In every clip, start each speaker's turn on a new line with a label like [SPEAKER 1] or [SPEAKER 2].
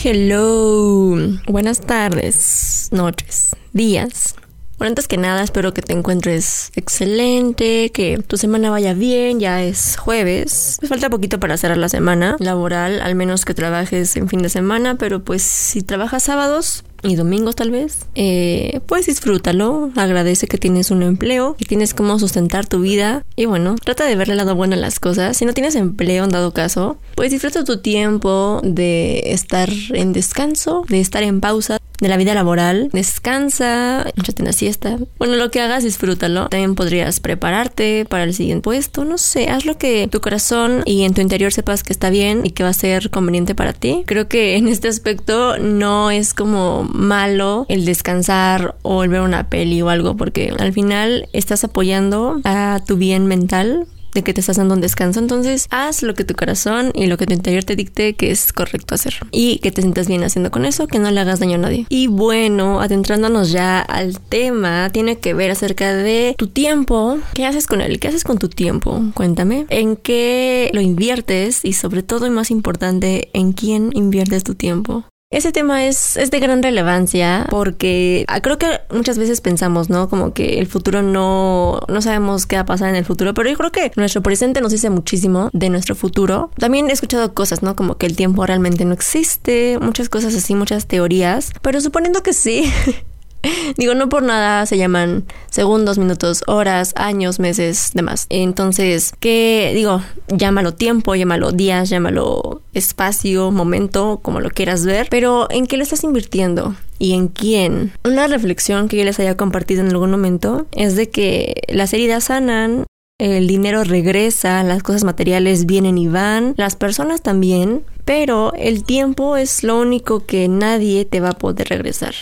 [SPEAKER 1] Hello, buenas tardes, noches, días. Bueno, antes que nada, espero que te encuentres excelente, que tu semana vaya bien, ya es jueves. Falta poquito para cerrar la semana laboral, al menos que trabajes en fin de semana, pero pues si trabajas sábados, y domingos tal vez, eh, pues disfrútalo, agradece que tienes un empleo, que tienes cómo sustentar tu vida y bueno, trata de verle el lado bueno a las cosas. Si no tienes empleo en dado caso, pues disfruta tu tiempo de estar en descanso, de estar en pausa de la vida laboral, descansa, échate una siesta. Bueno, lo que hagas, disfrútalo. También podrías prepararte para el siguiente puesto, no sé, haz lo que tu corazón y en tu interior sepas que está bien y que va a ser conveniente para ti. Creo que en este aspecto no es como malo el descansar o el ver una peli o algo, porque al final estás apoyando a tu bien mental de que te estás dando un descanso. Entonces, haz lo que tu corazón y lo que tu interior te dicte que es correcto hacer. Y que te sientas bien haciendo con eso, que no le hagas daño a nadie. Y bueno, adentrándonos ya al tema, tiene que ver acerca de tu tiempo. ¿Qué haces con él? ¿Qué haces con tu tiempo? Cuéntame. ¿En qué lo inviertes? Y sobre todo y más importante, ¿en quién inviertes tu tiempo? Ese tema es, es de gran relevancia porque ah, creo que muchas veces pensamos, ¿no? Como que el futuro no, no sabemos qué va a pasar en el futuro, pero yo creo que nuestro presente nos dice muchísimo de nuestro futuro. También he escuchado cosas, ¿no? Como que el tiempo realmente no existe, muchas cosas así, muchas teorías, pero suponiendo que sí, Digo, no por nada se llaman segundos, minutos, horas, años, meses, demás. Entonces, ¿qué digo? Llámalo tiempo, llámalo días, llámalo espacio, momento, como lo quieras ver, pero ¿en qué le estás invirtiendo? ¿Y en quién? Una reflexión que yo les haya compartido en algún momento es de que las heridas sanan, el dinero regresa, las cosas materiales vienen y van, las personas también, pero el tiempo es lo único que nadie te va a poder regresar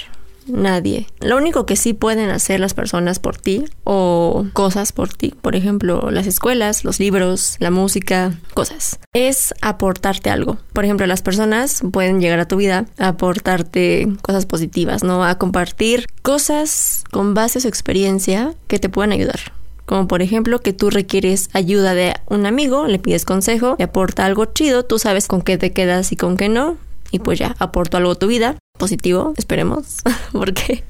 [SPEAKER 1] nadie. Lo único que sí pueden hacer las personas por ti o cosas por ti, por ejemplo, las escuelas, los libros, la música, cosas, es aportarte algo. Por ejemplo, las personas pueden llegar a tu vida a aportarte cosas positivas, ¿no? A compartir cosas con base a su experiencia que te puedan ayudar. Como por ejemplo que tú requieres ayuda de un amigo, le pides consejo, le aporta algo chido, tú sabes con qué te quedas y con qué no, y pues ya aporto algo a tu vida positivo, esperemos, porque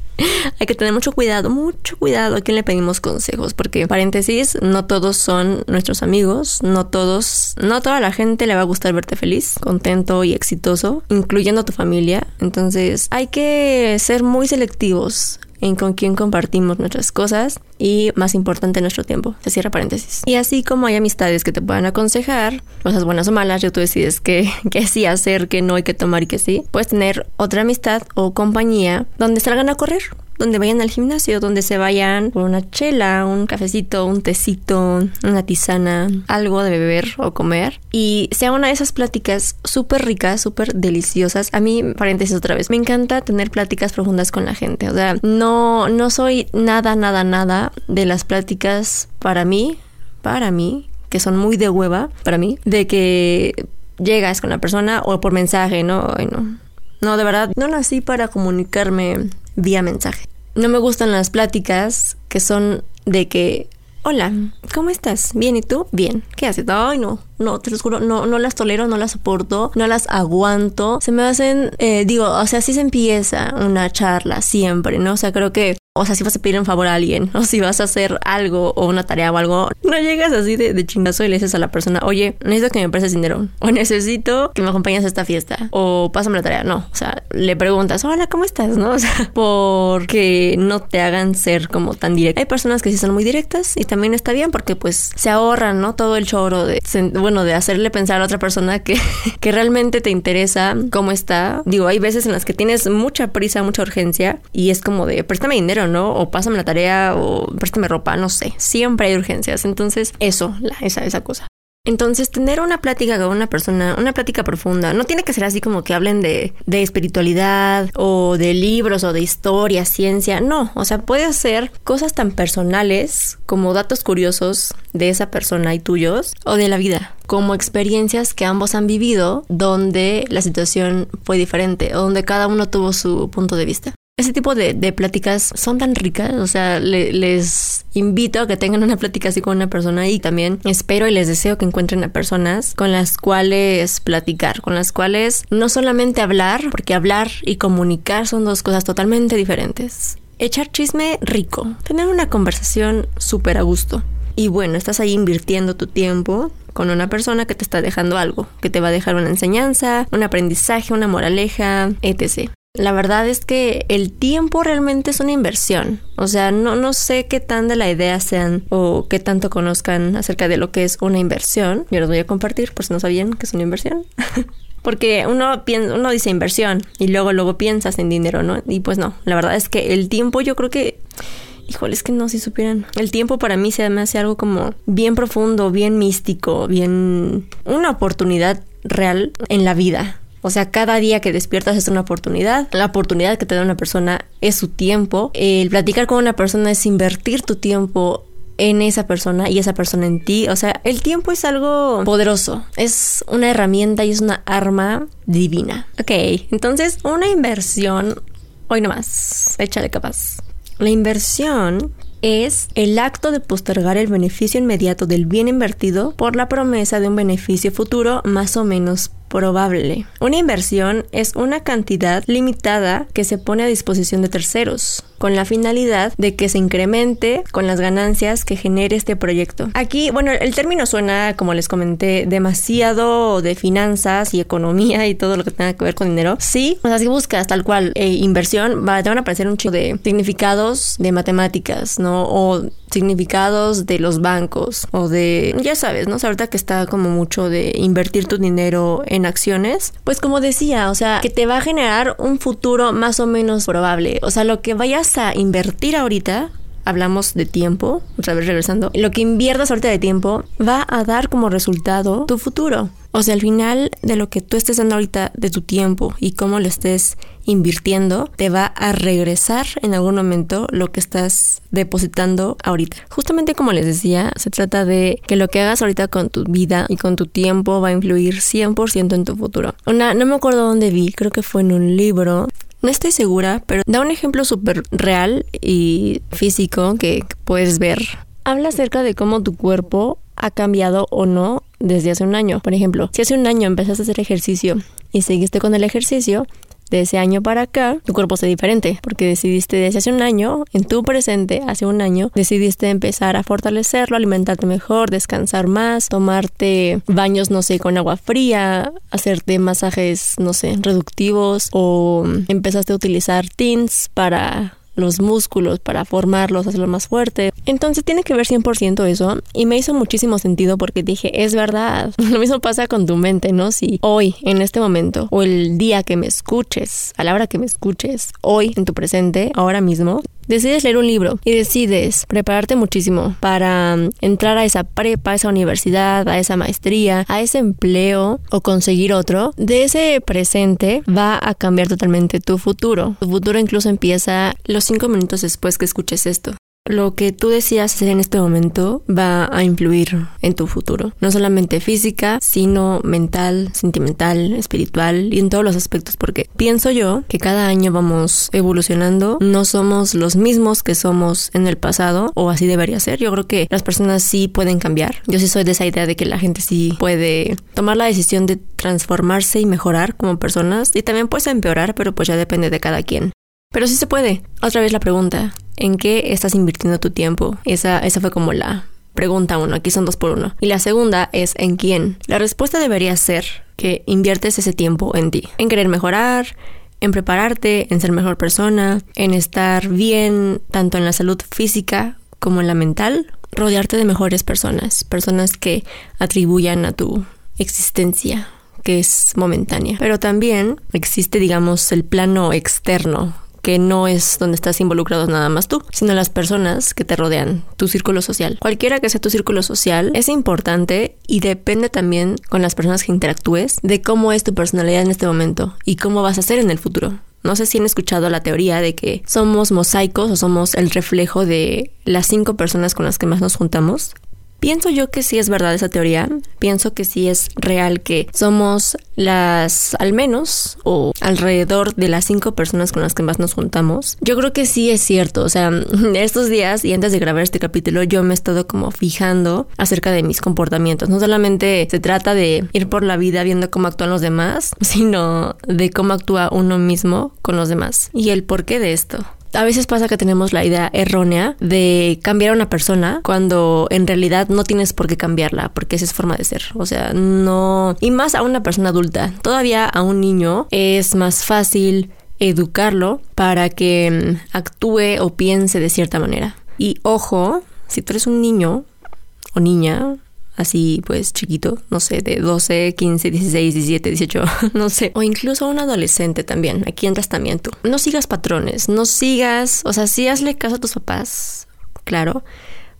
[SPEAKER 1] hay que tener mucho cuidado, mucho cuidado a quien le pedimos consejos, porque paréntesis, no todos son nuestros amigos, no todos, no toda la gente le va a gustar verte feliz, contento y exitoso, incluyendo a tu familia. Entonces, hay que ser muy selectivos en con quién compartimos nuestras cosas y más importante nuestro tiempo. Se cierra paréntesis. Y así como hay amistades que te puedan aconsejar, cosas buenas o malas, yo tú decides qué, qué sí hacer, qué no hay que tomar y qué sí, puedes tener otra amistad o compañía donde salgan a correr donde vayan al gimnasio, donde se vayan por una chela, un cafecito, un tecito, una tisana, algo de beber o comer. Y sea una de esas pláticas súper ricas, súper deliciosas. A mí, paréntesis otra vez, me encanta tener pláticas profundas con la gente. O sea, no, no soy nada, nada, nada de las pláticas para mí, para mí, que son muy de hueva para mí, de que llegas con la persona o por mensaje, ¿no? no. No, de verdad, no nací para comunicarme vía mensaje. No me gustan las pláticas que son de que, hola, ¿cómo estás? Bien, ¿y tú? Bien. ¿Qué haces? Ay, no, no, te lo juro, no, no las tolero, no las soporto, no las aguanto. Se me hacen, eh, digo, o sea, así se empieza una charla siempre, ¿no? O sea, creo que o sea, si vas a pedir un favor a alguien, o si vas a hacer algo o una tarea o algo, no llegas así de, de chingazo y le dices a la persona, oye, necesito que me prestes dinero, o necesito que me acompañes a esta fiesta, o pásame la tarea. No, o sea, le preguntas, hola, ¿cómo estás? ¿No? O sea, porque no te hagan ser como tan directo. Hay personas que sí son muy directas y también está bien porque pues se ahorran, ¿no? Todo el choro de, bueno, de hacerle pensar a otra persona que, que realmente te interesa cómo está. Digo, hay veces en las que tienes mucha prisa, mucha urgencia y es como de, préstame dinero, ¿no? O pásame la tarea o préstame ropa, no sé. Siempre hay urgencias. Entonces, eso, esa, esa cosa. Entonces, tener una plática con una persona, una plática profunda, no tiene que ser así como que hablen de, de espiritualidad o de libros o de historia, ciencia, no, o sea, puede ser cosas tan personales como datos curiosos de esa persona y tuyos o de la vida, como experiencias que ambos han vivido donde la situación fue diferente o donde cada uno tuvo su punto de vista. Ese tipo de, pláticas son tan ricas, o sea, les invito a que tengan una plática así con una persona y también espero y les deseo que encuentren a personas con las cuales platicar, con las cuales no solamente hablar, porque hablar y comunicar son dos cosas totalmente diferentes. Echar chisme rico, tener una conversación súper a gusto. Y bueno, estás ahí invirtiendo tu tiempo con una persona que te está dejando algo, que te va a dejar una enseñanza, un aprendizaje, una moraleja, etc. La verdad es que el tiempo realmente es una inversión. O sea, no, no sé qué tan de la idea sean o qué tanto conozcan acerca de lo que es una inversión. Yo los voy a compartir por si no sabían que es una inversión. Porque uno, piensa, uno dice inversión y luego, luego piensas en dinero, ¿no? Y pues no, la verdad es que el tiempo yo creo que... Híjole, es que no, si supieran. El tiempo para mí se me hace algo como bien profundo, bien místico, bien... una oportunidad real en la vida. O sea, cada día que despiertas es una oportunidad. La oportunidad que te da una persona es su tiempo. El platicar con una persona es invertir tu tiempo en esa persona y esa persona en ti. O sea, el tiempo es algo poderoso. Es una herramienta y es una arma divina. Ok, entonces una inversión, hoy nomás, échale capaz. La inversión es el acto de postergar el beneficio inmediato del bien invertido por la promesa de un beneficio futuro más o menos probable. Una inversión es una cantidad limitada que se pone a disposición de terceros, con la finalidad de que se incremente con las ganancias que genere este proyecto. Aquí, bueno, el término suena, como les comenté, demasiado de finanzas y economía y todo lo que tenga que ver con dinero. Sí, o sea, si buscas tal cual eh, inversión, va, te van a aparecer un chico de significados de matemáticas, ¿no? O significados de los bancos o de, ya sabes, ¿no? Ahorita que está como mucho de invertir tu dinero en acciones, pues como decía, o sea, que te va a generar un futuro más o menos probable. O sea, lo que vayas a invertir ahorita hablamos de tiempo, otra vez regresando, lo que inviertas ahorita de tiempo va a dar como resultado tu futuro. O sea, al final de lo que tú estés dando ahorita de tu tiempo y cómo lo estés invirtiendo, te va a regresar en algún momento lo que estás depositando ahorita. Justamente como les decía, se trata de que lo que hagas ahorita con tu vida y con tu tiempo va a influir 100% en tu futuro. Una, no me acuerdo dónde vi, creo que fue en un libro no estoy segura, pero da un ejemplo súper real y físico que puedes ver. Habla acerca de cómo tu cuerpo ha cambiado o no desde hace un año. Por ejemplo, si hace un año empezaste a hacer ejercicio y seguiste con el ejercicio, de ese año para acá, tu cuerpo se diferente, porque decidiste desde hace un año, en tu presente, hace un año, decidiste empezar a fortalecerlo, alimentarte mejor, descansar más, tomarte baños, no sé, con agua fría, hacerte masajes, no sé, reductivos, o empezaste a utilizar tints para los músculos para formarlos, hacerlos más fuerte. Entonces tiene que ver 100% eso y me hizo muchísimo sentido porque dije, es verdad. Lo mismo pasa con tu mente, ¿no? Si hoy, en este momento, o el día que me escuches, a la hora que me escuches, hoy, en tu presente, ahora mismo, decides leer un libro y decides prepararte muchísimo para mm, entrar a esa prepa, a esa universidad, a esa maestría, a ese empleo o conseguir otro, de ese presente va a cambiar totalmente tu futuro. Tu futuro incluso empieza los cinco minutos después que escuches esto lo que tú decías hacer en este momento va a influir en tu futuro. No solamente física, sino mental, sentimental, espiritual y en todos los aspectos. Porque pienso yo que cada año vamos evolucionando. No somos los mismos que somos en el pasado o así debería ser. Yo creo que las personas sí pueden cambiar. Yo sí soy de esa idea de que la gente sí puede tomar la decisión de transformarse y mejorar como personas y también puede empeorar, pero pues ya depende de cada quien. Pero sí se puede. Otra vez la pregunta, ¿en qué estás invirtiendo tu tiempo? Esa, esa fue como la pregunta uno, aquí son dos por uno. Y la segunda es ¿en quién? La respuesta debería ser que inviertes ese tiempo en ti, en querer mejorar, en prepararte, en ser mejor persona, en estar bien tanto en la salud física como en la mental, rodearte de mejores personas, personas que atribuyan a tu existencia que es momentánea. Pero también existe, digamos, el plano externo que no es donde estás involucrado nada más tú, sino las personas que te rodean, tu círculo social. Cualquiera que sea tu círculo social es importante y depende también con las personas que interactúes de cómo es tu personalidad en este momento y cómo vas a ser en el futuro. No sé si han escuchado la teoría de que somos mosaicos o somos el reflejo de las cinco personas con las que más nos juntamos. Pienso yo que sí es verdad esa teoría. Pienso que sí es real que somos las, al menos, o alrededor de las cinco personas con las que más nos juntamos. Yo creo que sí es cierto. O sea, estos días y antes de grabar este capítulo, yo me he estado como fijando acerca de mis comportamientos. No solamente se trata de ir por la vida viendo cómo actúan los demás, sino de cómo actúa uno mismo con los demás. Y el porqué de esto a veces pasa que tenemos la idea errónea de cambiar a una persona cuando en realidad no tienes por qué cambiarla, porque esa es forma de ser. O sea, no. Y más a una persona adulta. Todavía a un niño es más fácil educarlo para que mm, actúe o piense de cierta manera. Y ojo, si tú eres un niño o niña, así pues chiquito, no sé, de 12, 15, 16, 17, 18, no sé, o incluso un adolescente también, aquí entras también tú. No sigas patrones, no sigas, o sea, sí hazle caso a tus papás, claro,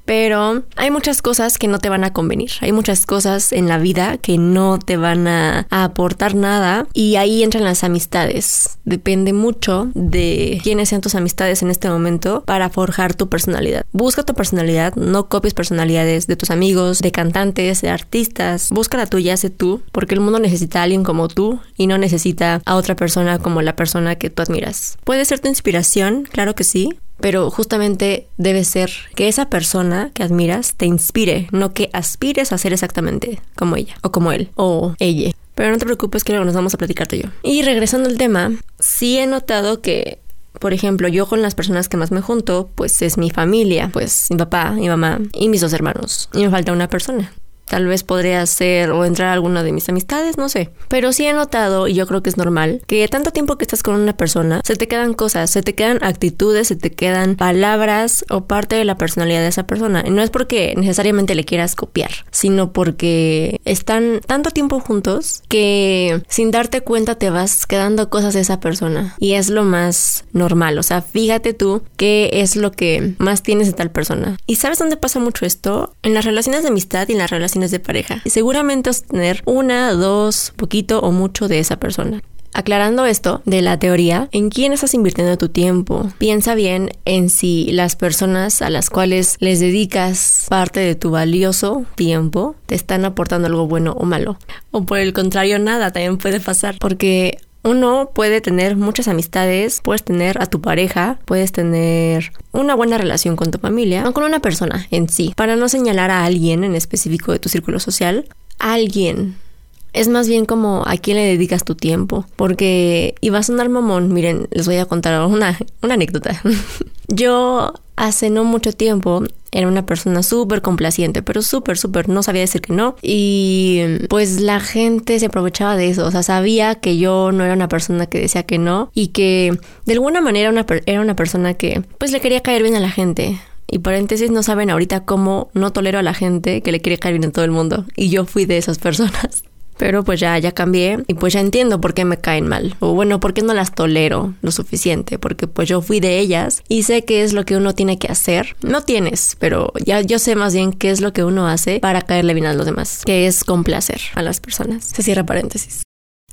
[SPEAKER 1] pero hay muchas cosas que no te van a convenir. Hay muchas cosas en la vida que no te van a, aportar nada y ahí entran las amistades. Depende mucho de quiénes sean tus amistades en este momento para forjar tu personalidad. Busca tu personalidad, no copies personalidades de tus amigos, de cantantes, de artistas. Busca la tuya, sé tú, porque el mundo necesita a alguien como tú y no necesita a otra persona como la persona que tú admiras. Puede ser tu inspiración, claro que sí, pero justamente debe ser que esa persona que admiras te inspire, no que aspires a ser exactamente como ella, o como él, o ella. Pero no te preocupes que luego nos vamos a platicar tú y yo. Y regresando al tema, sí he notado que por ejemplo, yo con las personas que más me junto, pues es mi familia, pues mi papá, mi mamá y mis dos hermanos. Y me falta una persona. Tal vez podría ser o entrar a alguna de mis amistades, no sé. Pero sí he notado, y yo creo que es normal, que tanto tiempo que estás con una persona, se te quedan cosas, se te quedan actitudes, se te quedan palabras o parte de la personalidad de esa persona. Y no es porque necesariamente le quieras copiar, sino porque están tanto tiempo juntos que sin darte cuenta te vas quedando cosas de esa persona. Y es lo más normal. O sea, fíjate tú qué es lo que más tienes de tal persona. ¿Y sabes dónde pasa mucho esto? En las relaciones de amistad y en las relaciones de pareja. Y seguramente vas a tener una, dos, poquito o mucho de esa persona. Aclarando esto de la teoría, ¿en quién estás invirtiendo tu tiempo? Piensa bien en si las personas a las cuales les dedicas parte de tu valioso tiempo te están aportando algo bueno o malo. O por el contrario, nada también puede pasar. Porque uno puede tener muchas amistades, puedes tener a tu pareja, puedes tener una buena relación con tu familia o con una persona en sí. Para no señalar a alguien en específico de tu círculo social, alguien. Es más bien como a quién le dedicas tu tiempo. Porque, y va a sonar mamón, miren, les voy a contar una, una anécdota. Yo hace no mucho tiempo era una persona súper complaciente, pero súper, súper, no sabía decir que no. Y pues la gente se aprovechaba de eso, o sea, sabía que yo no era una persona que decía que no y que de alguna manera era una persona que pues le quería caer bien a la gente. Y paréntesis, no saben ahorita cómo no tolero a la gente que le quiere caer bien a todo el mundo. Y yo fui de esas personas. Pero pues ya, ya cambié y pues ya entiendo por qué me caen mal. O bueno, por qué no las tolero lo suficiente. Porque pues yo fui de ellas y sé qué es lo que uno tiene que hacer. No tienes, pero ya yo sé más bien qué es lo que uno hace para caerle bien a los demás. Que es complacer a las personas. Se cierra paréntesis.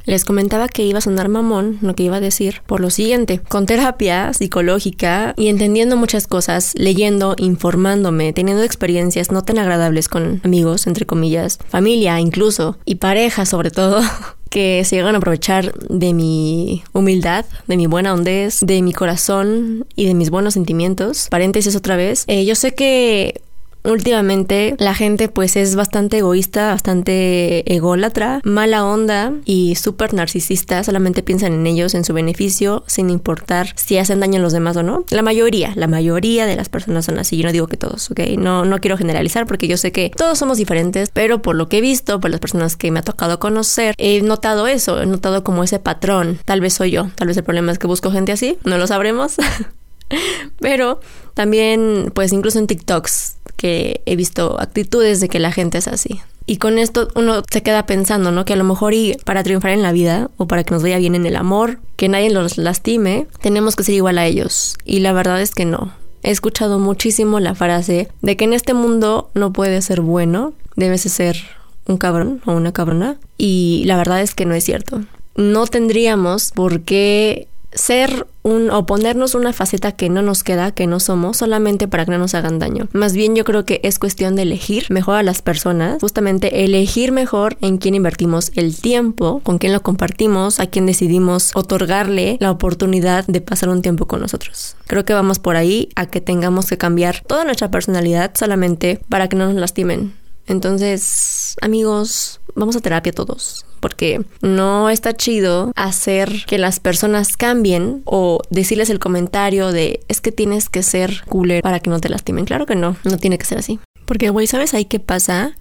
[SPEAKER 1] Les comentaba que iba a sonar mamón lo que iba a decir por lo siguiente. Con terapia psicológica y entendiendo muchas cosas, leyendo, informándome, teniendo experiencias no tan agradables con amigos, entre comillas, familia incluso, y pareja sobre todo. que se llegan a aprovechar de mi humildad, de mi buena hondez, de mi corazón y de mis buenos sentimientos. Paréntesis otra vez. Eh, yo sé que Últimamente la gente pues es bastante egoísta, bastante ególatra, mala onda y súper narcisista, solamente piensan en ellos, en su beneficio, sin importar si hacen daño a los demás o no. La mayoría, la mayoría de las personas son así, yo no digo que todos, ¿ok? No, no quiero generalizar porque yo sé que todos somos diferentes, pero por lo que he visto, por las personas que me ha tocado conocer, he notado eso, he notado como ese patrón. Tal vez soy yo, tal vez el problema es que busco gente así, no lo sabremos. Pero también, pues incluso en TikToks, he visto actitudes de que la gente es así. Y con esto uno se queda pensando, ¿no? Que a lo mejor y para triunfar en la vida o para que nos vaya bien en el amor, que nadie los lastime, tenemos que ser igual a ellos. Y la verdad es que no. He escuchado muchísimo la frase de que en este mundo no puedes ser bueno, debes ser un cabrón o una cabrona. Y la verdad es que no es cierto. No tendríamos por qué ser un o ponernos una faceta que no nos queda, que no somos, solamente para que no nos hagan daño. Más bien yo creo que es cuestión de elegir mejor a las personas, justamente elegir mejor en quién invertimos el tiempo, con quién lo compartimos, a quién decidimos otorgarle la oportunidad de pasar un tiempo con nosotros. Creo que vamos por ahí a que tengamos que cambiar toda nuestra personalidad solamente para que no nos lastimen. Entonces, amigos, vamos a terapia todos porque no está chido hacer que las personas cambien o decirles el comentario de es que tienes que ser cooler para que no te lastimen. Claro que no, no tiene que ser así. Porque, güey, ¿sabes ahí qué pasa?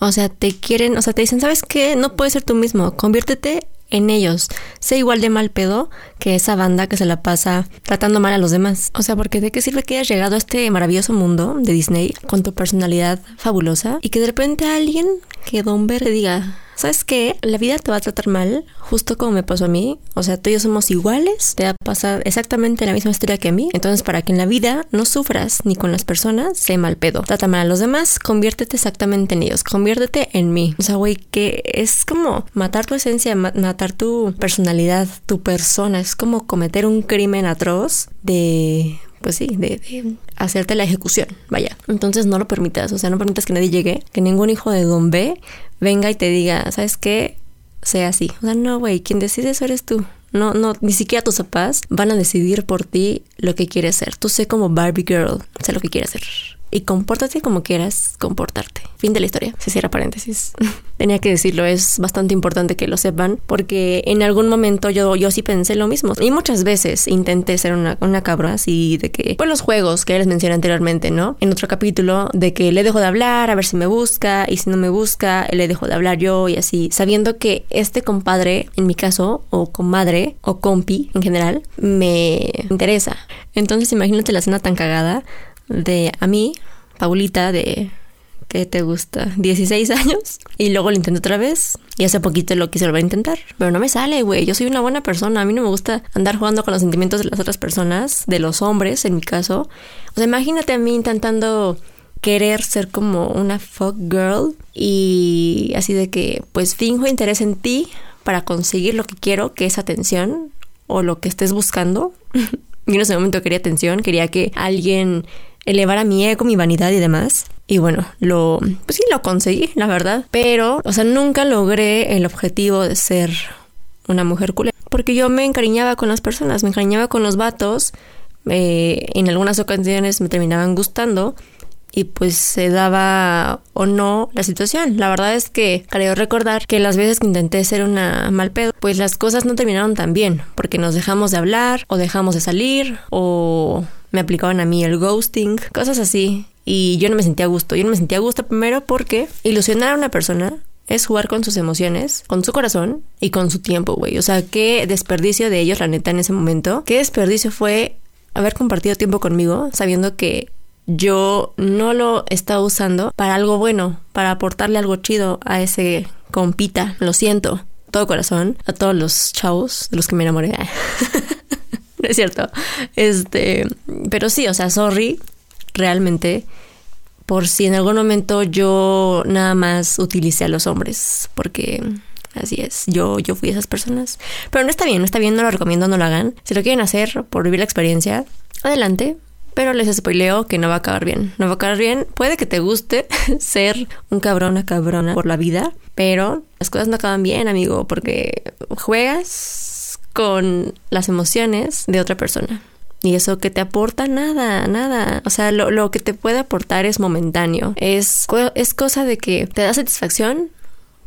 [SPEAKER 1] O sea, te quieren, o sea, te dicen, ¿sabes qué? No puedes ser tú mismo, conviértete en ellos. Sé igual de mal pedo que esa banda que se la pasa tratando mal a los demás. O sea, porque de qué sirve que hayas llegado a este maravilloso mundo de Disney con tu personalidad fabulosa y que de repente alguien que Don Ver te diga, ¿sabes qué? La vida te va a tratar mal, justo como me pasó a mí. O sea, tú y yo somos iguales, te va a pasar exactamente la misma historia que a mí. Entonces, para que en la vida no sufras ni con las personas, sé mal pedo. Trata mal a los demás, conviértete exactamente en ellos, conviértete en mí. O sea, güey, que es como matar tu esencia, matar tu personalidad, tu persona. Es como cometer un crimen atroz de pues sí, de, hacerte la ejecución, vaya. Entonces no lo permitas, o sea, no permitas que nadie llegue, que ningún hijo de Don B venga y te diga, ¿sabes qué? Sea así. O sea, no, güey, quien decide eso eres tú. No, no, ni siquiera tus papás van a decidir por ti lo que quieres ser. Tú sé como Barbie Girl, sé lo que quieres ser y compórtate como quieras comportarte. Fin de la historia. Se cierra paréntesis. Tenía que decirlo, es bastante importante que lo sepan porque en algún momento yo, yo sí pensé lo mismo. Y muchas veces intenté ser una, una cabra así de que, pues los juegos que les mencioné anteriormente, ¿no? En otro capítulo, de que le dejo de hablar a ver si me busca y si no me busca, le dejo de hablar yo y así, sabiendo que este compadre, en mi caso, o comadre, o compi en general, me interesa. Entonces imagínate la escena tan cagada de a mí, Paulita, de ¿qué te gusta? 16 años. Y luego lo intenté otra vez. Y hace poquito lo quise volver a intentar. Pero no me sale, güey. Yo soy una buena persona. A mí no me gusta andar jugando con los sentimientos de las otras personas, de los hombres, en mi caso. O sea, imagínate a mí intentando querer ser como una fuck girl y así de que pues finjo interés en ti para conseguir lo que quiero, que es atención o lo que estés buscando. Yo en ese momento quería atención, quería que alguien elevar a mi ego, mi vanidad y demás. Y bueno, lo, pues sí, lo conseguí, la verdad. Pero, o sea, nunca logré el objetivo de ser una mujer culera. Porque yo me encariñaba con las personas, me encariñaba con los vatos. Eh, en algunas ocasiones me terminaban gustando y pues se daba o no la situación. La verdad es que creo recordar que las veces que intenté ser una mal pedo, pues las cosas no terminaron tan bien, porque nos dejamos de hablar o dejamos de salir o me aplicaban a mí el ghosting, cosas así. Y yo no me sentía a gusto. Yo no me sentía a gusto primero porque ilusionar a una persona es jugar con sus emociones, con su corazón y con su tiempo, güey. O sea, qué desperdicio de ellos, la neta, en ese momento. Qué desperdicio fue haber compartido tiempo conmigo sabiendo que yo no lo estaba usando para algo bueno, para aportarle algo chido a ese compita. Lo siento, todo corazón, a todos los chavos de los que me enamoré. es cierto. Este, pero sí, o sea, sorry, realmente, por si en algún momento yo nada más utilicé a los hombres, porque así es, yo, yo fui esas personas. Pero no está bien, no está bien, no lo recomiendo, no lo hagan. Si lo quieren hacer por vivir la experiencia, adelante. Pero les spoileo que no va a acabar bien. No va a acabar bien. Puede que te guste ser un cabrón a cabrona por la vida, pero las cosas no acaban bien, amigo, porque juegas con las emociones de otra persona. Y eso que te aporta nada, nada. O sea, lo, que te puede aportar es momentáneo. Es, es cosa de que te da satisfacción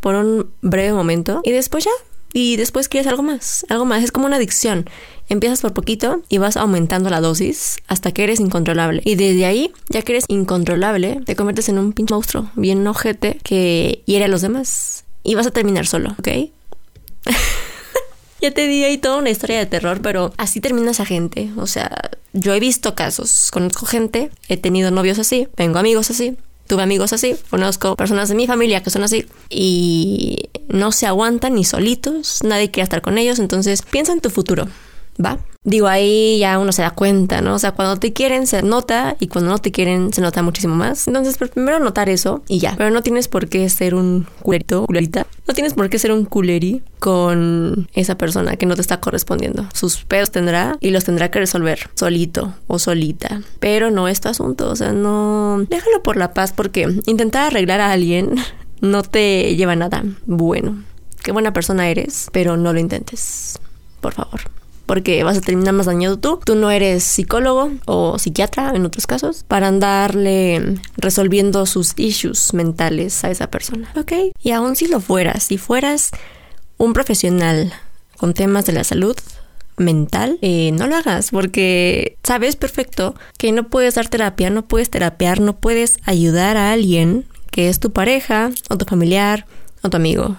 [SPEAKER 1] por un breve momento y después ya. Y después quieres algo más, algo más. Es como una adicción. Empiezas por poquito y vas aumentando la dosis hasta que eres incontrolable. Y desde ahí, ya que eres incontrolable, te conviertes en un pinche monstruo bien ojete que hiere a los demás. Y vas a terminar solo, ¿ok? Ya te di ahí toda una historia de terror, pero así termina esa gente. O sea, yo he visto casos, conozco gente, he tenido novios así, tengo amigos así. Tuve amigos así, conozco personas de mi familia que son así y no se aguantan ni solitos, nadie quiere estar con ellos, entonces piensa en tu futuro, ¿va? Digo, ahí ya uno se da cuenta, ¿no? O sea, cuando te quieren se nota y cuando no te quieren se nota muchísimo más. Entonces, pues, primero notar eso y ya. Pero no tienes por qué ser un culerito, culerita. No tienes por qué ser un culeri con esa persona que no te está correspondiendo. Sus pedos tendrá y los tendrá que resolver solito o solita. Pero no es asunto, o sea, no... Déjalo por la paz porque intentar arreglar a alguien no te lleva nada bueno. Qué buena persona eres, pero no lo intentes. Por favor porque vas a terminar más dañado tú. Tú no eres psicólogo o psiquiatra en otros casos para andarle resolviendo sus issues mentales a esa persona, ¿ok? Y aún si lo fueras, si fueras un profesional con temas de la salud, mental, eh, no lo hagas porque sabes perfecto que no puedes dar terapia, no puedes terapiar, no puedes ayudar a alguien que es tu pareja o tu familiar o tu amigo.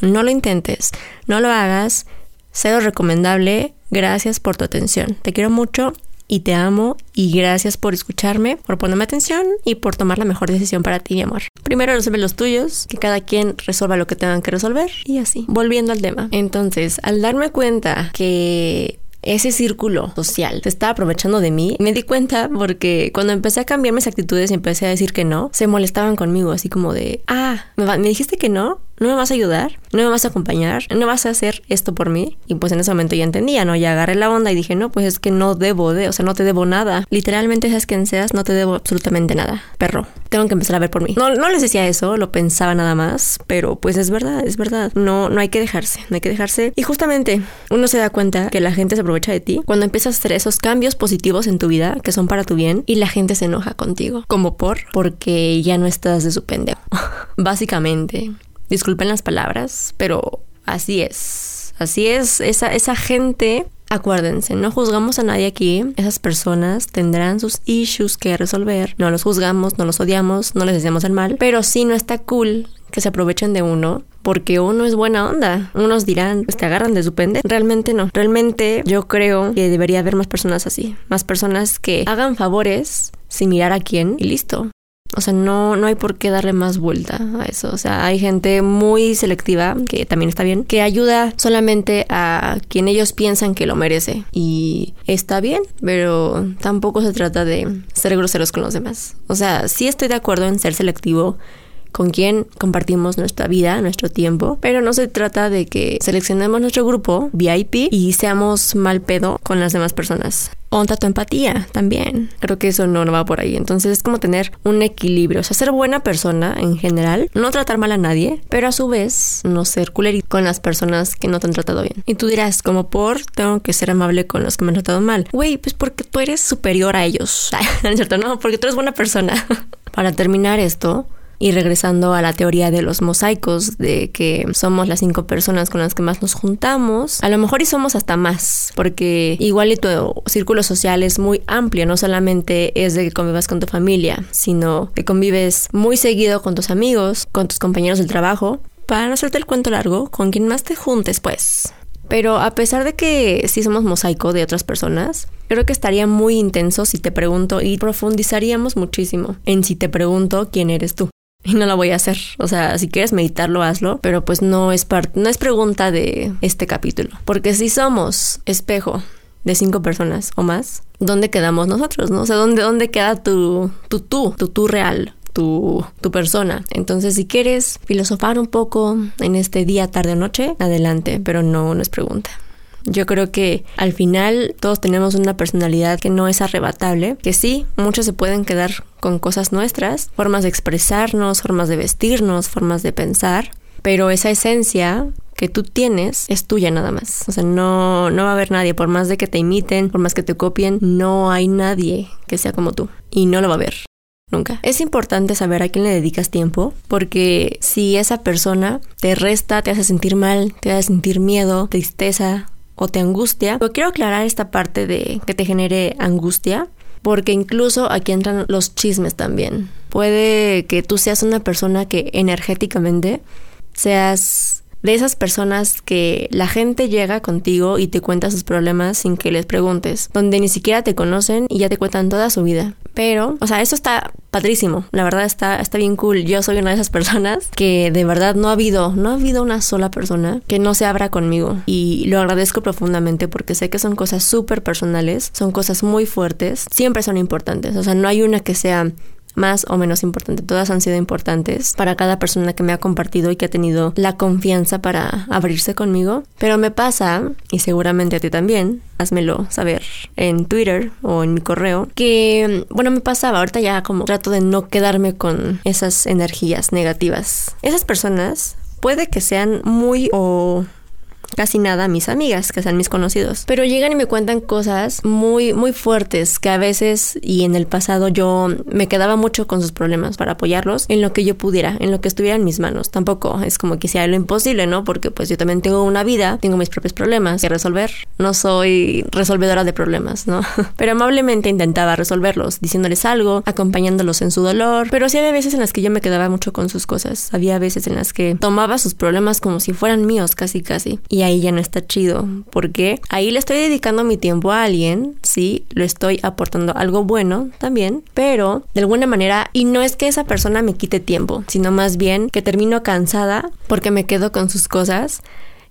[SPEAKER 1] No lo intentes, no lo hagas, cero recomendable Gracias por tu atención. Te quiero mucho y te amo y gracias por escucharme, por ponerme atención y por tomar la mejor decisión para ti, mi amor. Primero resuelve los tuyos, que cada quien resuelva lo que tengan que resolver y así. Volviendo al tema. Entonces, al darme cuenta que ese círculo social se estaba aprovechando de mí. Me di cuenta porque cuando empecé a cambiar mis actitudes y empecé a decir que no, se molestaban conmigo, así como de, ah, ¿me, dijiste que no? ¿No me vas a ayudar? ¿No me vas a acompañar? ¿No vas a hacer esto por mí? Y pues en ese momento ya entendía, ¿no? Ya agarré la onda y dije, no, pues es que no debo de, o sea, no te debo nada. Literalmente, seas quien seas, no te debo absolutamente nada. Perro, tengo que empezar a ver por mí. No, no les decía eso, lo pensaba nada más, pero pues es verdad, es verdad. No, no hay que dejarse, no hay que dejarse. Y justamente uno se da cuenta que la gente se aprovecha de ti cuando empiezas a hacer esos cambios positivos en tu vida que son para tu bien y la gente se enoja contigo. Como por, porque ya no estás de su pendejo. Básicamente. Disculpen las palabras, pero así es. Así es, esa, esa gente Acuérdense, no juzgamos a nadie aquí. Esas personas tendrán sus issues que resolver. No los juzgamos, no los odiamos, no les deseamos el mal. Pero sí no está cool que se aprovechen de uno porque uno es buena onda. Unos dirán, pues te agarran de su pende. Realmente no. Realmente yo creo que debería haber más personas así. Más personas que hagan favores sin mirar a quién y listo. O sea, no, no hay por qué darle más vuelta a eso. O sea, hay gente muy selectiva, que también está bien, que ayuda solamente a quien ellos piensan que lo merece. Y está bien, pero tampoco se trata de ser groseros con los demás. O sea, sí estoy de acuerdo en ser selectivo con quien compartimos nuestra vida, nuestro tiempo, pero no se trata de que seleccionemos nuestro grupo VIP y seamos mal pedo con las demás personas. Onta tu empatía también. Creo que eso no, no va por ahí. Entonces es como tener un equilibrio. O sea, ser buena persona en general, no tratar mal a nadie, pero a su vez no ser culerito con las personas que no te han tratado bien. Y tú dirás, como por, tengo que ser amable con los que me han tratado mal. Güey, pues porque tú eres superior a ellos. cierto, no, porque tú eres buena persona. Para terminar esto, y regresando a la teoría de los mosaicos, de que somos las cinco personas con las que más nos juntamos, a lo mejor y somos hasta más, porque igual y tu círculo social es muy amplio, no solamente es de que convivas con tu familia, sino que convives muy seguido con tus amigos, con tus compañeros del trabajo, para no hacerte el cuento largo, con quien más te juntes, pues. Pero a pesar de que sí somos mosaico de otras personas, creo que estaría muy intenso si te pregunto y profundizaríamos muchísimo en si te pregunto quién eres tú y no lo voy a hacer. O sea, si quieres meditarlo, hazlo, pero pues no es parte, no es pregunta de este capítulo, porque si somos espejo de cinco personas o más, ¿dónde quedamos nosotros? ¿No? O sea, ¿dónde, dónde queda tu, tu tú, tu tú real? Tu, tu, persona. Entonces, si quieres filosofar un poco en este día, tarde o noche, adelante, pero no, no es pregunta. Yo creo que al final todos tenemos una personalidad que no es arrebatable, que sí, muchos se pueden quedar con cosas nuestras, formas de expresarnos, formas de vestirnos, formas de pensar, pero esa esencia que tú tienes es tuya nada más. O sea, no, no va a haber nadie, por más de que te imiten, por más que te copien, no hay nadie que sea como tú. Y no lo va a haber. Nunca. Es importante saber a quién le dedicas tiempo, porque si esa persona te resta, te hace sentir mal, te hace sentir miedo, tristeza, o te angustia. Pero quiero aclarar esta parte de que te genere angustia, porque incluso aquí entran los chismes también. Puede que tú seas una persona que energéticamente seas de esas personas que la gente llega contigo y te cuenta sus problemas sin que les preguntes, donde ni siquiera te conocen y ya te cuentan toda su vida. Pero, o sea, eso está padrísimo. La verdad está, está bien cool. Yo soy una de esas personas que de verdad no ha habido, no ha habido una sola persona que no se abra conmigo. Y lo agradezco profundamente porque sé que son cosas súper personales, son cosas muy fuertes, siempre son importantes. O sea, no hay una que sea más o menos importante. Todas han sido importantes para cada persona que me ha compartido y que ha tenido la confianza para abrirse conmigo. Pero me pasa, y seguramente a ti también, házmelo saber en Twitter o en mi correo, que, bueno, me pasaba, ahorita ya como trato de no quedarme con esas energías negativas. Esas personas puede que sean muy o casi nada a mis amigas, que sean mis conocidos. Pero llegan y me cuentan cosas muy, muy fuertes que a veces y en el pasado yo me quedaba mucho con sus problemas para apoyarlos en lo que yo pudiera, en lo que estuviera en mis manos. Tampoco es como que sea lo imposible, ¿no? Porque pues yo también tengo una vida, tengo mis propios problemas que resolver. No soy resolvedora de problemas, ¿no? Pero amablemente intentaba resolverlos, diciéndoles algo, acompañándolos en su dolor. Pero sí había veces en las que yo me quedaba mucho con sus cosas. Había veces en las que tomaba sus problemas como si fueran míos, casi casi. Y ahí ya no está chido, porque ahí le estoy dedicando mi tiempo a alguien, sí, lo estoy aportando algo bueno también, pero de alguna manera, y no es que esa persona me quite tiempo, sino más bien que termino cansada porque me quedo con sus cosas.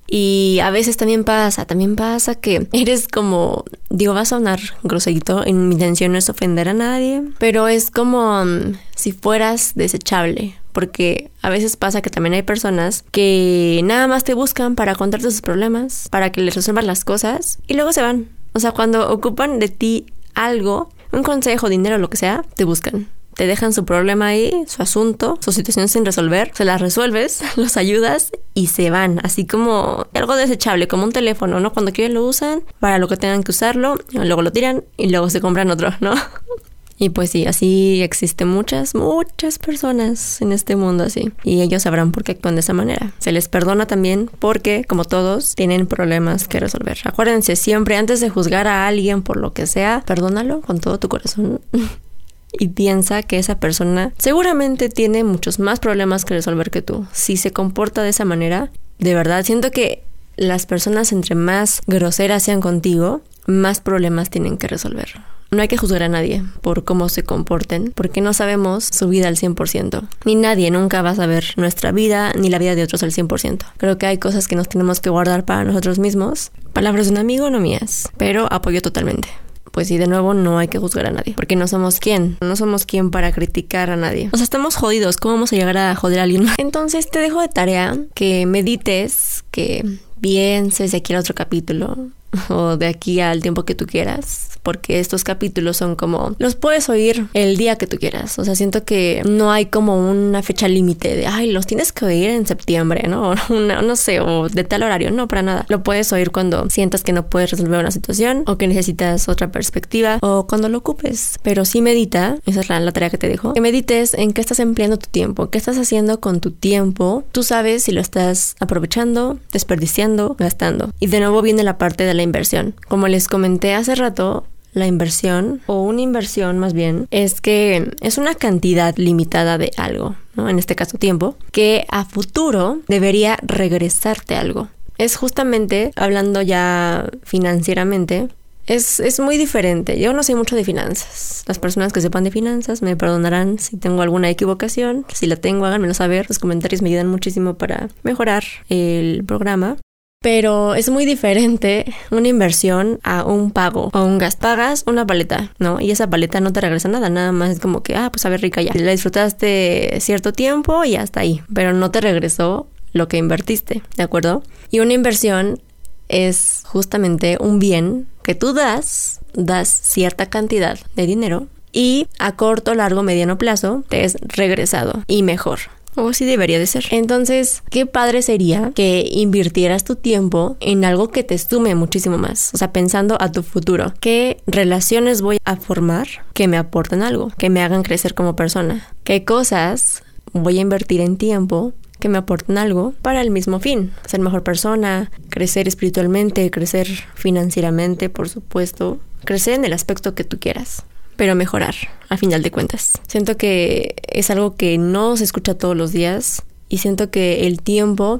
[SPEAKER 1] Y a veces también pasa, también pasa que eres como, digo, va a sonar groserito, en mi intención no es ofender a nadie, pero es como mm, si fueras desechable, porque a veces pasa que también hay personas que nada más te buscan para contarte sus problemas, para que les resuelvas las cosas y luego se van. O sea, cuando ocupan de ti algo, un consejo, dinero, lo que sea, te buscan. Te dejan su problema ahí, su asunto, su situación sin resolver, se las resuelves, los ayudas y se van. Así como algo desechable, como un teléfono, ¿no? Cuando quieren lo usan para lo que tengan que usarlo, luego lo tiran y luego se compran otro, ¿no? Y pues sí, así existen muchas, muchas personas en este mundo así. Y ellos sabrán por qué actúan de esa manera. Se les perdona también porque, como todos, tienen problemas que resolver. Acuérdense, siempre antes de juzgar a alguien por lo que sea, perdónalo con todo tu corazón. y piensa que esa persona seguramente tiene muchos más problemas que resolver que tú. Si se comporta de esa manera, de verdad siento que las personas entre más groseras sean contigo, más problemas tienen que resolver. No hay que juzgar a nadie por cómo se comporten, porque no sabemos su vida al 100%. Ni nadie nunca va a saber nuestra vida ni la vida de otros al 100%. Creo que hay cosas que nos tenemos que guardar para nosotros mismos. Palabras de un amigo, no mías, pero apoyo totalmente pues sí, de nuevo, no hay que juzgar a nadie, porque no somos quién, no somos quién para criticar a nadie. O sea, estamos jodidos, ¿cómo vamos a llegar a joder a alguien? Entonces te dejo de tarea que medites, que pienses de aquí al otro capítulo, o de aquí al tiempo que tú quieras, porque estos capítulos son como, los puedes oír el día que tú quieras, o sea, siento que no hay como una fecha límite de, ay, los tienes que oír en septiembre, ¿no? no sé, o de tal horario, no, para nada. Lo puedes oír cuando sientas que no puedes resolver una situación o que necesitas otra perspectiva o cuando lo ocupes, pero sí medita, esa es la, la tarea que te dejo, que medites en qué estás empleando tu tiempo, qué estás haciendo con tu tiempo, tú sabes si lo estás aprovechando, desperdiciando, gastando. Y de nuevo viene la parte de la inversión. Como les comenté hace rato, la inversión, o una inversión más bien, es que es una cantidad limitada de algo. En este caso tiempo, que a futuro debería regresarte algo. Es justamente, hablando ya financieramente, es, es, muy diferente. Yo no sé mucho de finanzas. Las personas que sepan de finanzas me perdonarán si tengo alguna equivocación. Si la tengo, háganmelo saber. Los comentarios me ayudan muchísimo para mejorar el programa. Pero es muy diferente una inversión a un pago o un gasto. Pagas una paleta, ¿no? Y esa paleta no te regresa nada, nada más es como que, ah, pues a ver, rica ya. La disfrutaste cierto tiempo y hasta ahí, pero no te regresó lo que invertiste, ¿de acuerdo? Y una inversión es justamente un bien que tú das, das cierta cantidad de dinero y a corto, largo, mediano plazo te es regresado y mejor. O sí debería de ser. Entonces, qué padre sería que invirtieras tu tiempo en algo que te sume muchísimo más. O sea, pensando a tu futuro. ¿Qué relaciones voy a formar que me aporten algo? Que me hagan crecer como persona. ¿Qué cosas voy a invertir en tiempo que me aporten algo para el mismo fin, ser mejor persona, crecer espiritualmente, crecer financieramente, por supuesto, crecer en el aspecto que tú quieras pero mejorar, a final de cuentas. Siento que es algo que no se escucha todos los días y siento que el tiempo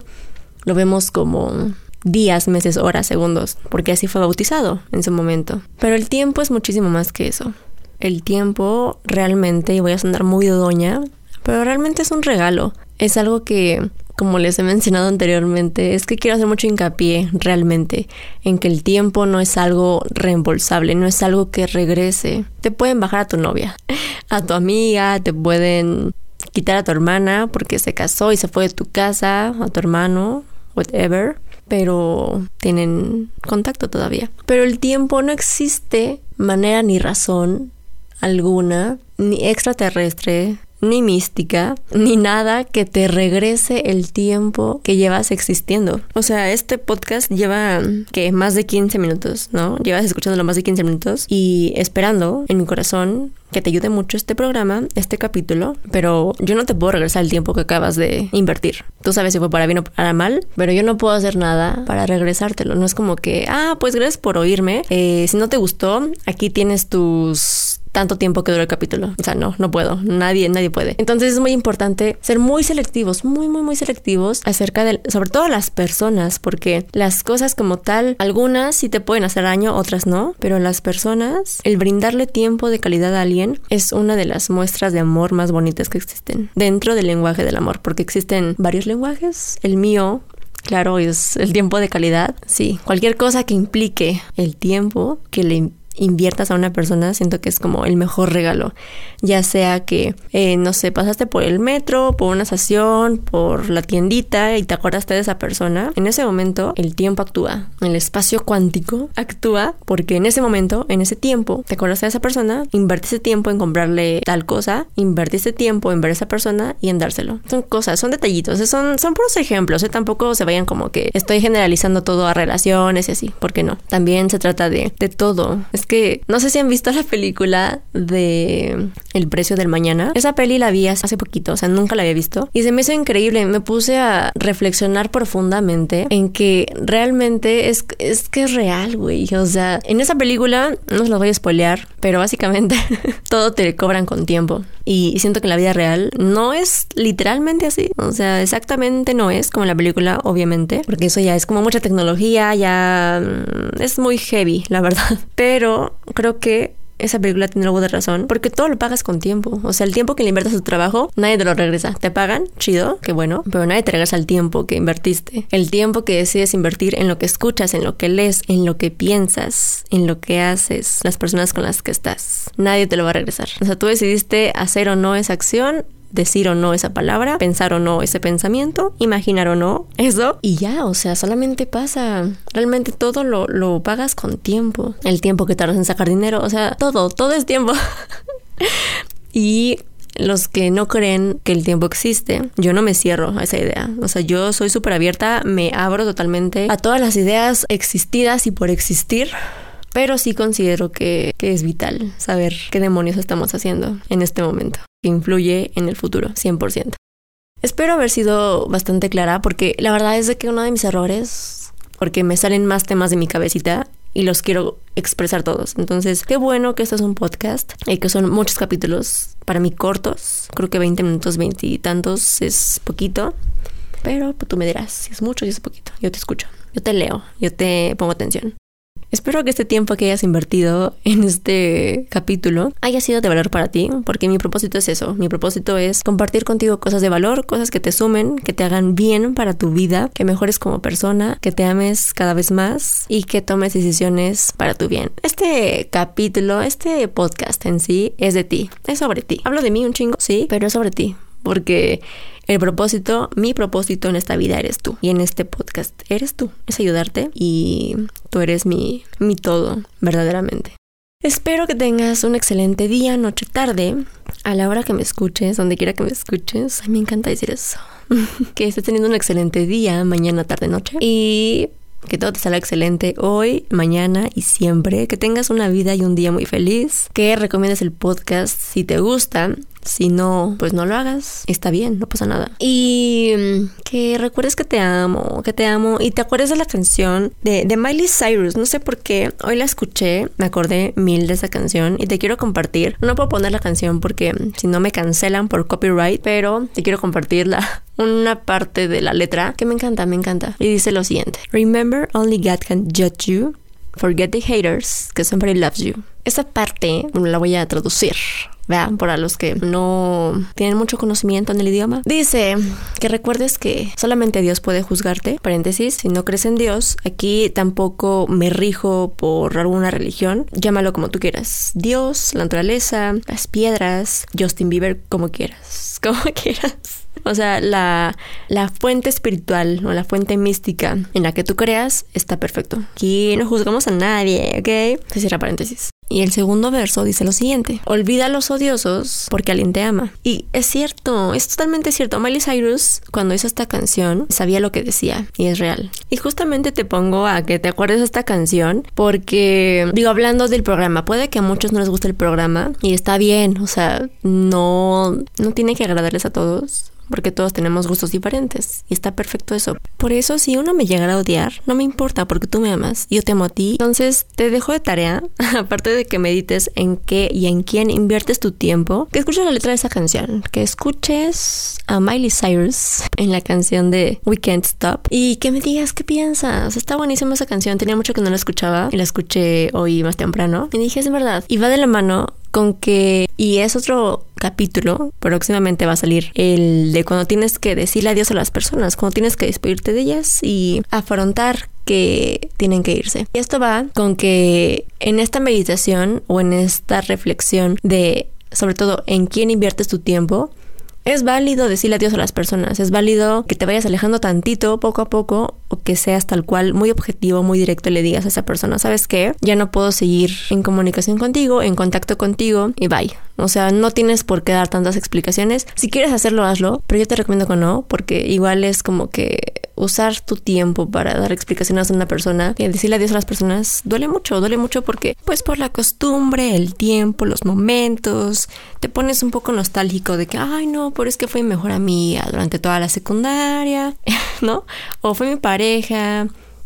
[SPEAKER 1] lo vemos como días, meses, horas, segundos, porque así fue bautizado en su momento. Pero el tiempo es muchísimo más que eso. el tiempo realmente, y voy a sonar muy doña, pero realmente es un regalo. Es algo que, como les he mencionado anteriormente, es que quiero hacer mucho hincapié realmente en que el tiempo no es algo reembolsable, no es algo que regrese. Te pueden bajar a tu novia, a tu amiga, te pueden quitar a tu hermana porque se casó y se fue de tu casa, a tu hermano, whatever, pero tienen contacto todavía. Pero el tiempo no existe manera ni razón alguna, ni extraterrestre, ni mística, ni nada que te regrese el tiempo que llevas existiendo. O sea, este podcast lleva que más de 15 minutos, ¿no? Llevas escuchándolo más de 15 minutos y esperando en mi corazón que te ayude mucho este programa, este capítulo, pero yo no te puedo regresar el tiempo que acabas de invertir. Tú sabes si fue para bien o para mal, pero yo no puedo hacer nada para regresártelo. No es como que, ah, pues gracias por oírme. Eh, si no te gustó, aquí tienes tus tanto tiempo que dura el capítulo. O sea, no, no puedo. Nadie, nadie puede. Entonces es muy importante ser muy selectivos, muy, muy, muy selectivos acerca de, sobre todo las personas, porque las cosas como tal, algunas sí te pueden hacer daño, otras no, pero las personas, el brindarle tiempo de calidad a alguien es una de las muestras de amor más bonitas que existen dentro del lenguaje del amor, porque existen varios lenguajes. El mío, Claro, es el tiempo de calidad. Sí, cualquier cosa que implique el tiempo que le inviertas a una persona, siento que es como el mejor regalo. Ya sea que, eh, no sé, pasaste por el metro, por una estación, por la tiendita y te acordaste de esa persona. En ese momento el tiempo actúa, el espacio cuántico actúa porque en ese momento, en ese tiempo, te acordaste de esa persona, invertiste tiempo en comprarle tal cosa, invertiste tiempo en ver a esa persona y en dárselo. Son cosas, son detallitos, son, son puros ejemplos, ¿eh? tampoco se vayan como que estoy generalizando todo a relaciones y así, porque no. También se trata de, de todo que no sé si han visto la película de El precio del mañana. Esa peli la vi hace poquito, o sea, nunca la había visto. Y se me hizo increíble. Me puse a reflexionar profundamente en que realmente es, es que es real, güey. O sea, en esa película, no os lo voy a spoilear, pero básicamente todo te cobran con tiempo. Y siento que la vida real no es literalmente así. O sea, exactamente no es como la película, obviamente. Porque eso ya es como mucha tecnología, ya mm, es muy heavy, la verdad. Pero creo que esa película tiene algo de razón, porque todo lo pagas con tiempo. O sea, el tiempo que le inviertes a tu trabajo, nadie te lo regresa. Te pagan, chido, qué bueno, pero nadie te regresa el tiempo que invertiste. El tiempo que decides invertir en lo que escuchas, en lo que lees, en lo que piensas, en lo que haces, las personas con las que estás. Nadie te lo va a regresar. O sea, tú decidiste hacer o no esa acción decir o no esa palabra, pensar o no ese pensamiento, imaginar o no eso. Y ya, o sea, solamente pasa. Realmente todo lo, lo pagas con tiempo. El tiempo que tardas en sacar dinero, o sea, todo, todo es tiempo. y los que no creen que el tiempo existe, yo no me cierro a esa idea. O sea, yo soy súper abierta, me abro totalmente a todas las ideas existidas y por existir. Pero sí considero que, que es vital saber qué demonios estamos haciendo en este momento que influye en el futuro, 100%. Espero haber sido bastante clara porque la verdad es de que uno de mis errores, porque me salen más temas de mi cabecita y los quiero expresar todos. Entonces, qué bueno que esto es un podcast y que son muchos capítulos para mí cortos. Creo que 20 minutos, 20 y tantos es poquito. Pero tú me dirás si es mucho, si es poquito. Yo te escucho, yo te leo, yo te pongo atención. Espero que este tiempo que hayas invertido en este capítulo haya sido de valor para ti, porque mi propósito es eso. Mi propósito es compartir contigo cosas de valor, cosas que te sumen, que te hagan bien para tu vida, que mejores como persona, que te ames cada vez más y que tomes decisiones para tu bien. Este capítulo, este podcast en sí es de ti, es sobre ti. Hablo de mí un chingo, sí, pero es sobre ti, porque el propósito, mi propósito en esta vida eres tú. Y en este podcast eres tú. Es ayudarte y tú eres mi, mi todo, verdaderamente. Espero que tengas un excelente día, noche, tarde, a la hora que me escuches, donde quiera que me escuches. A mí me encanta decir eso. que estés teniendo un excelente día, mañana, tarde, noche. Y que todo te salga excelente hoy, mañana y siempre. Que tengas una vida y un día muy feliz. Que recomiendes el podcast si te gusta. Si no, pues no lo hagas. Está bien, no pasa nada. Y mm, que recuerdes que te amo, que te amo. Y te acuerdes de la canción de, de Miley Cyrus. No sé por qué. Hoy la escuché, me acordé mil de esa canción y te quiero compartir. No puedo poner la canción porque mm, si no me cancelan por copyright, pero te quiero compartir la, una parte de la letra que me encanta, me encanta. Y dice lo siguiente. Remember, only God can judge you Forget the haters, que somebody loves you. Esta parte la voy a traducir Vean, para los que no tienen mucho conocimiento en el idioma. Dice que recuerdes que solamente Dios puede juzgarte. Paréntesis, si no crees en Dios, aquí tampoco me rijo por alguna religión. Llámalo como tú quieras. Dios, la naturaleza, las piedras, Justin Bieber, como quieras. Como quieras. O sea, la, la, fuente espiritual o la fuente mística en la que tú creas está perfecto. Aquí no juzgamos a nadie, ¿ok? Se cierra paréntesis. Y el segundo verso dice lo siguiente, olvida a los odiosos porque alguien te ama. Y es cierto, es totalmente cierto. Miley Cyrus cuando hizo esta canción sabía lo que decía y es real. Y justamente te pongo a que te acuerdes de esta canción porque, digo, hablando del programa, puede que a muchos no les guste el programa y está bien, o sea, no, no tiene que agradarles a todos porque todos tenemos gustos diferentes y está perfecto eso. Por eso si uno me llegara a odiar, no me importa porque tú me amas, yo te amo a ti. Entonces te dejo de tarea, aparte de que medites en qué y en quién inviertes tu tiempo, que escuches la letra de esa canción, que escuches a Miley Cyrus en la canción de We Can't Stop y que me digas qué piensas. Está buenísima esa canción, tenía mucho que no la escuchaba y la escuché hoy más temprano y dije es verdad. Y va de la mano con que, y es otro capítulo, próximamente va a salir el de cuando tienes que decirle adiós a las personas, cuando tienes que despedirte de ellas y afrontar que tienen que irse. Y esto va con que en esta meditación o en esta reflexión de sobre todo en quién inviertes tu tiempo, es válido decirle adiós a las personas, es válido que te vayas alejando tantito, poco a poco, que seas tal cual, muy objetivo, muy directo y le digas a esa persona, ¿sabes qué? Ya no puedo seguir en comunicación contigo, en contacto contigo y bye. O sea, no tienes por qué dar tantas explicaciones. Si quieres hacerlo, hazlo, pero yo te recomiendo que no, porque igual es como que usar tu tiempo para dar explicaciones a una persona, y decirle adiós a las personas, duele mucho, duele mucho porque pues por la costumbre, el tiempo, los momentos, te pones un poco nostálgico de que, ay no, pero es que fue mi mejor amiga durante toda la secundaria, ¿no? O fue mi pareja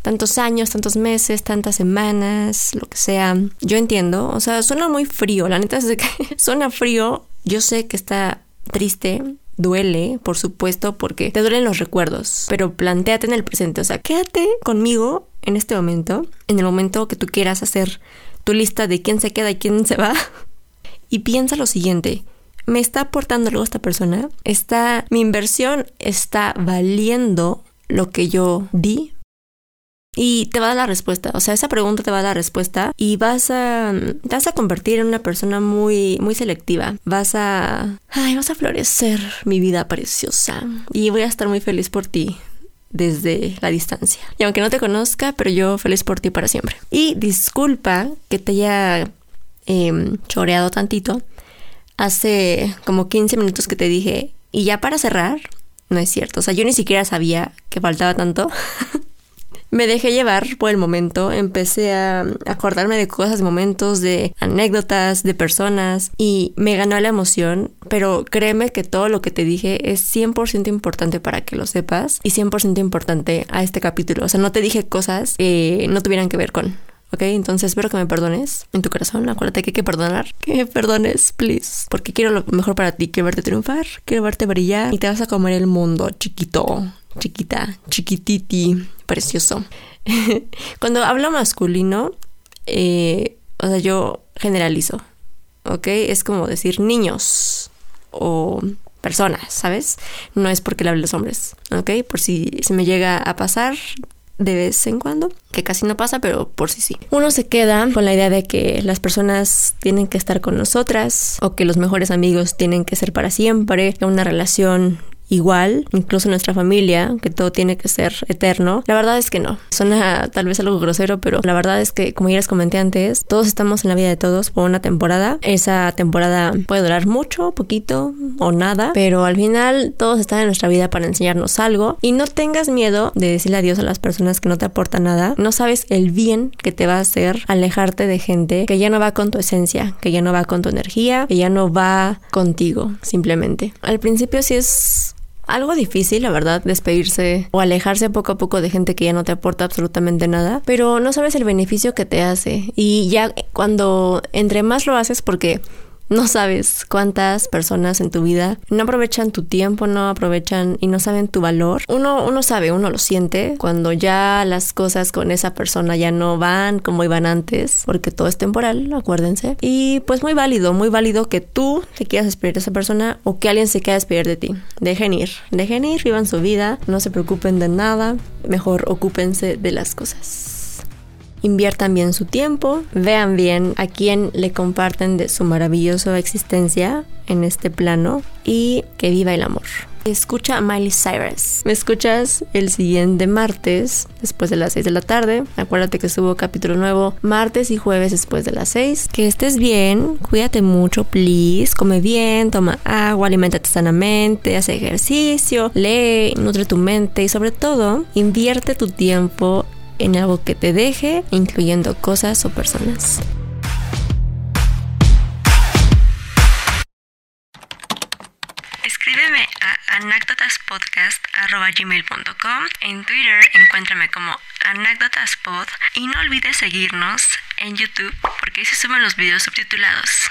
[SPEAKER 1] tantos años, tantos meses, tantas semanas, lo que sea. Yo entiendo, o sea, suena muy frío, la neta es que suena frío, yo sé que está triste, duele, por supuesto, porque te duelen los recuerdos, pero planteate en el presente, o sea, quédate conmigo en este momento, en el momento que tú quieras hacer tu lista de quién se queda y quién se va, y piensa lo siguiente, ¿me está aportando algo esta persona? ¿Está, mi inversión está valiendo lo que yo di? Y te va a dar la respuesta. O sea, esa pregunta te va a dar la respuesta y vas a, te vas a convertir en una persona muy, muy selectiva. Vas a, ay, vas a florecer mi vida preciosa. Y voy a estar muy feliz por ti desde la distancia. Y aunque no te conozca, pero yo feliz por ti para siempre. Y disculpa que te haya em, choreado tantito. Hace como 15 minutos que te dije, y ya para cerrar, no es cierto. O sea, yo ni siquiera sabía que faltaba tanto. me dejé llevar por el momento, empecé a acordarme de cosas, momentos, de anécdotas, de personas y me ganó la emoción, pero créeme que todo lo que te dije es 100% importante para que lo sepas y 100% importante a este capítulo. O sea, no te dije cosas que no tuvieran que ver con. ¿Ok? Entonces espero que me perdones en tu corazón. Acuérdate que hay que perdonar. Que me perdones, please. Porque quiero lo mejor para ti. Quiero verte triunfar. Quiero verte brillar. Y te vas a comer el mundo, chiquito chiquita, chiquititi, precioso. Cuando hablo masculino, eh, o sea, yo generalizo, ¿ok? Es como decir niños o personas, ¿sabes? No es porque le hable los hombres, ¿ok? Por si se me llega a pasar de vez en cuando, que casi no pasa, pero por si sí. Uno se queda con la idea de que las personas tienen que estar con nosotras o que los mejores amigos tienen que ser para siempre, que una relación igual, incluso nuestra familia, que todo tiene que ser eterno. La verdad es que no. Suena tal vez algo grosero, pero la verdad es que, como ya les comenté antes, todos estamos en la vida de todos por una temporada. Esa temporada puede durar mucho, poquito o nada, pero al final todos están en nuestra vida para enseñarnos algo. Y no tengas miedo de decirle adiós a las personas que no te aportan nada. No sabes el bien que te va a hacer alejarte de gente que ya no va con tu esencia, que ya no va con tu energía, que ya no va contigo, simplemente. Al principio sí es algo difícil, la verdad, despedirse o alejarse poco a poco de gente que ya no te aporta absolutamente nada, pero no sabes el beneficio que te hace. Y ya cuando entre más lo haces, porque No sabes cuántas personas en tu vida no aprovechan tu tiempo, no aprovechan y no saben tu valor. Uno, uno sabe, uno lo siente cuando ya las cosas con esa persona ya no van como iban antes, porque todo es temporal, acuérdense. Y pues muy válido, muy válido que tú te quieras despedir de esa persona o que alguien se quiera despedir de ti. Dejen ir, dejen ir, vivan su vida, no se preocupen de nada, mejor ocúpense de las cosas inviertan bien su tiempo, vean bien a quién le comparten de su maravillosa existencia en este plano y que viva el amor. Escucha a Miley Cyrus. Me escuchas el siguiente martes después de las 6 de la tarde. Acuérdate que subo capítulo nuevo martes y jueves después de las 6. Que estés bien, cuídate mucho, please. Come bien, toma agua, alimentate sanamente, haz ejercicio, lee, nutre tu mente y sobre todo invierte tu tiempo en algo que te deje, incluyendo cosas o personas. Escríbeme a anécdotaspodcast.gmail.com En Twitter encuéntrame como anécdotaspod y no olvides seguirnos en YouTube porque ahí se suben los videos subtitulados.